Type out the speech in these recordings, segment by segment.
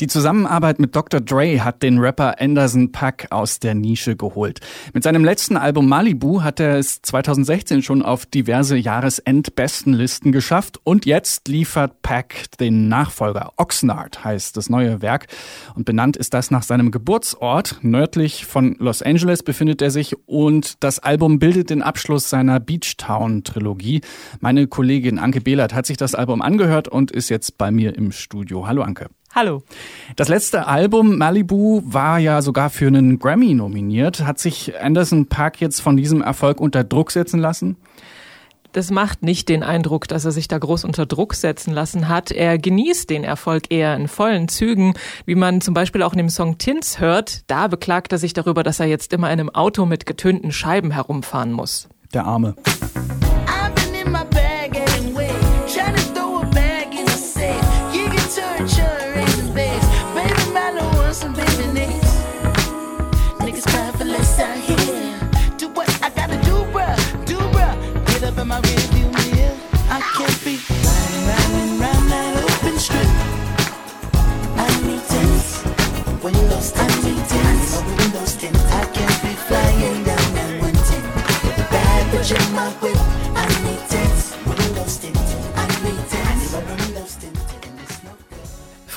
Die Zusammenarbeit mit Dr. Dre hat den Rapper Anderson Pack aus der Nische geholt. Mit seinem letzten Album Malibu hat er es 2016 schon auf diverse Jahresendbestenlisten geschafft und jetzt liefert Pack den Nachfolger. Oxnard heißt das neue Werk und benannt ist das nach seinem Geburtsort. Nördlich von Los Angeles befindet er sich und das Album bildet den Abschluss seiner Beachtown Trilogie. Meine Kollegin Anke Behlert hat sich das Album angehört und ist jetzt bei mir im Studio. Hallo Anke. Hallo. Das letzte Album Malibu war ja sogar für einen Grammy nominiert. Hat sich Anderson Park jetzt von diesem Erfolg unter Druck setzen lassen? Das macht nicht den Eindruck, dass er sich da groß unter Druck setzen lassen hat. Er genießt den Erfolg eher in vollen Zügen, wie man zum Beispiel auch in dem Song Tins hört. Da beklagt er sich darüber, dass er jetzt immer in einem Auto mit getönten Scheiben herumfahren muss. Der Arme.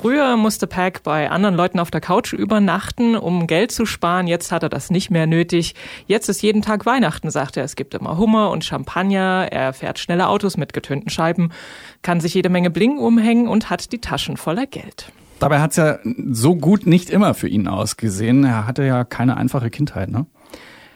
Früher musste Pack bei anderen Leuten auf der Couch übernachten, um Geld zu sparen. Jetzt hat er das nicht mehr nötig. Jetzt ist jeden Tag Weihnachten, sagt er. Es gibt immer Hummer und Champagner. Er fährt schnelle Autos mit getönten Scheiben, kann sich jede Menge Bling umhängen und hat die Taschen voller Geld. Dabei hat es ja so gut nicht immer für ihn ausgesehen. Er hatte ja keine einfache Kindheit, ne?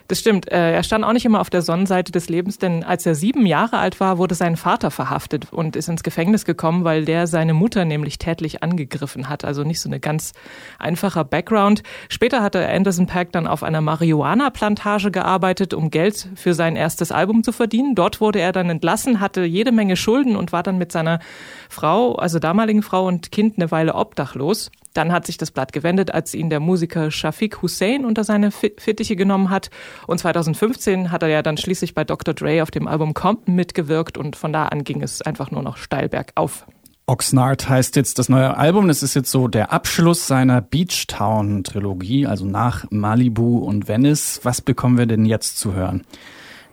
Das stimmt. Äh, er stand auch nicht immer auf der Sonnenseite des Lebens, denn als er sieben Jahre alt war, wurde sein Vater verhaftet und ist ins Gefängnis gekommen, weil der seine Mutter nämlich tätlich angegriffen hat. Also nicht so eine ganz einfacher Background. Später hatte Anderson Pack dann auf einer Marihuana-Plantage gearbeitet, um Geld für sein erstes Album zu verdienen. Dort wurde er dann entlassen, hatte jede Menge Schulden und war dann mit seiner Frau, also damaligen Frau und Kind eine Weile obdachlos. Dann hat sich das Blatt gewendet, als ihn der Musiker Shafiq Hussein unter seine Fittiche genommen hat. Und 2015 hat er ja dann schließlich bei Dr. Dre auf dem Album Compton mitgewirkt und von da an ging es einfach nur noch steil bergauf. Oxnard heißt jetzt das neue Album. Das ist jetzt so der Abschluss seiner Beachtown-Trilogie, also nach Malibu und Venice. Was bekommen wir denn jetzt zu hören?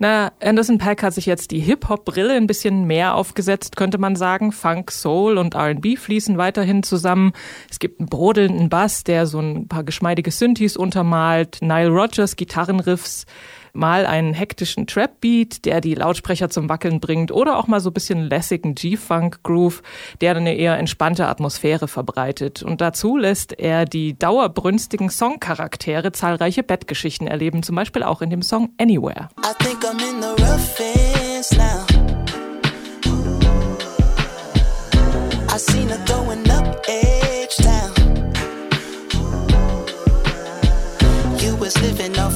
Na, Anderson Pack hat sich jetzt die Hip-Hop-Brille ein bisschen mehr aufgesetzt, könnte man sagen. Funk, Soul und R&B fließen weiterhin zusammen. Es gibt einen brodelnden Bass, der so ein paar geschmeidige Synthes untermalt, Nile Rogers Gitarrenriffs, mal einen hektischen Trap-Beat, der die Lautsprecher zum Wackeln bringt, oder auch mal so ein bisschen lässigen G-Funk-Groove, der eine eher entspannte Atmosphäre verbreitet. Und dazu lässt er die dauerbrünstigen Songcharaktere zahlreiche Bettgeschichten erleben, zum Beispiel auch in dem Song Anywhere. I seen her going up edge down. You was living off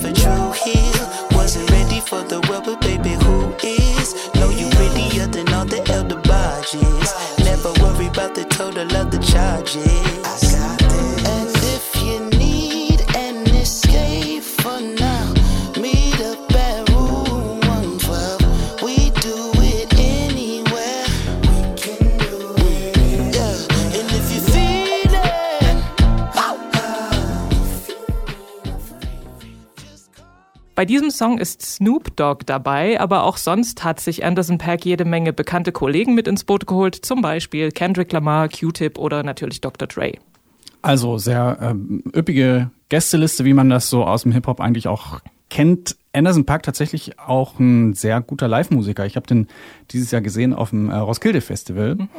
about the total of the charges. Bei diesem Song ist Snoop Dogg dabei, aber auch sonst hat sich Anderson Pack jede Menge bekannte Kollegen mit ins Boot geholt, zum Beispiel Kendrick Lamar, Q-Tip oder natürlich Dr. Dre. Also sehr ähm, üppige Gästeliste, wie man das so aus dem Hip-Hop eigentlich auch kennt. Anderson Park tatsächlich auch ein sehr guter Live-Musiker. Ich habe den dieses Jahr gesehen auf dem äh, Roskilde Festival. Mhm.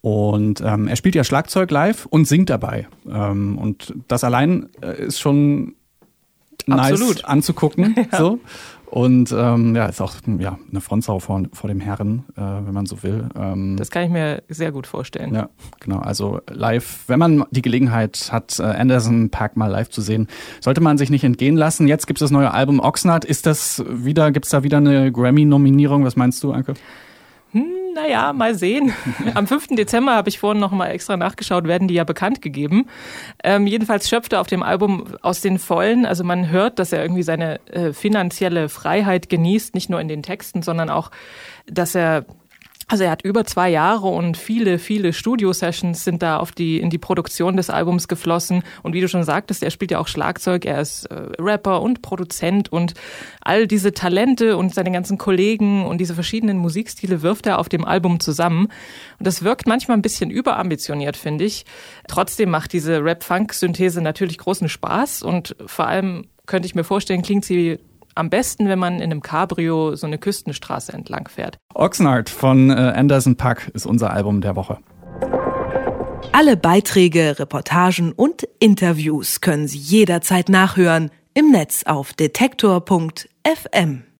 Und ähm, er spielt ja Schlagzeug live und singt dabei. Ähm, und das allein äh, ist schon Absolut. nice anzugucken. ja. so. Und ähm, ja, ist auch ja, eine Frontsau vor, vor dem Herren, äh, wenn man so will. Ähm, das kann ich mir sehr gut vorstellen. Ja, genau. Also live, wenn man die Gelegenheit hat, äh, Anderson Park mal live zu sehen, sollte man sich nicht entgehen lassen. Jetzt gibt es das neue Album Oxnard. Ist das wieder, gibt es da wieder eine Grammy-Nominierung? Was meinst du, Anke? Naja, mal sehen. Am 5. Dezember habe ich vorhin noch mal extra nachgeschaut, werden die ja bekannt gegeben. Ähm, jedenfalls schöpft er auf dem Album aus den Vollen. Also man hört, dass er irgendwie seine äh, finanzielle Freiheit genießt, nicht nur in den Texten, sondern auch, dass er also er hat über zwei Jahre und viele, viele Studio-Sessions sind da auf die, in die Produktion des Albums geflossen. Und wie du schon sagtest, er spielt ja auch Schlagzeug, er ist äh, Rapper und Produzent und all diese Talente und seine ganzen Kollegen und diese verschiedenen Musikstile wirft er auf dem Album zusammen. Und das wirkt manchmal ein bisschen überambitioniert, finde ich. Trotzdem macht diese Rap-Funk-Synthese natürlich großen Spaß und vor allem könnte ich mir vorstellen, klingt sie am besten, wenn man in einem Cabrio so eine Küstenstraße entlang fährt. Oxnard von äh, Anderson Pack ist unser Album der Woche. Alle Beiträge, Reportagen und Interviews können Sie jederzeit nachhören im Netz auf detektor.fm.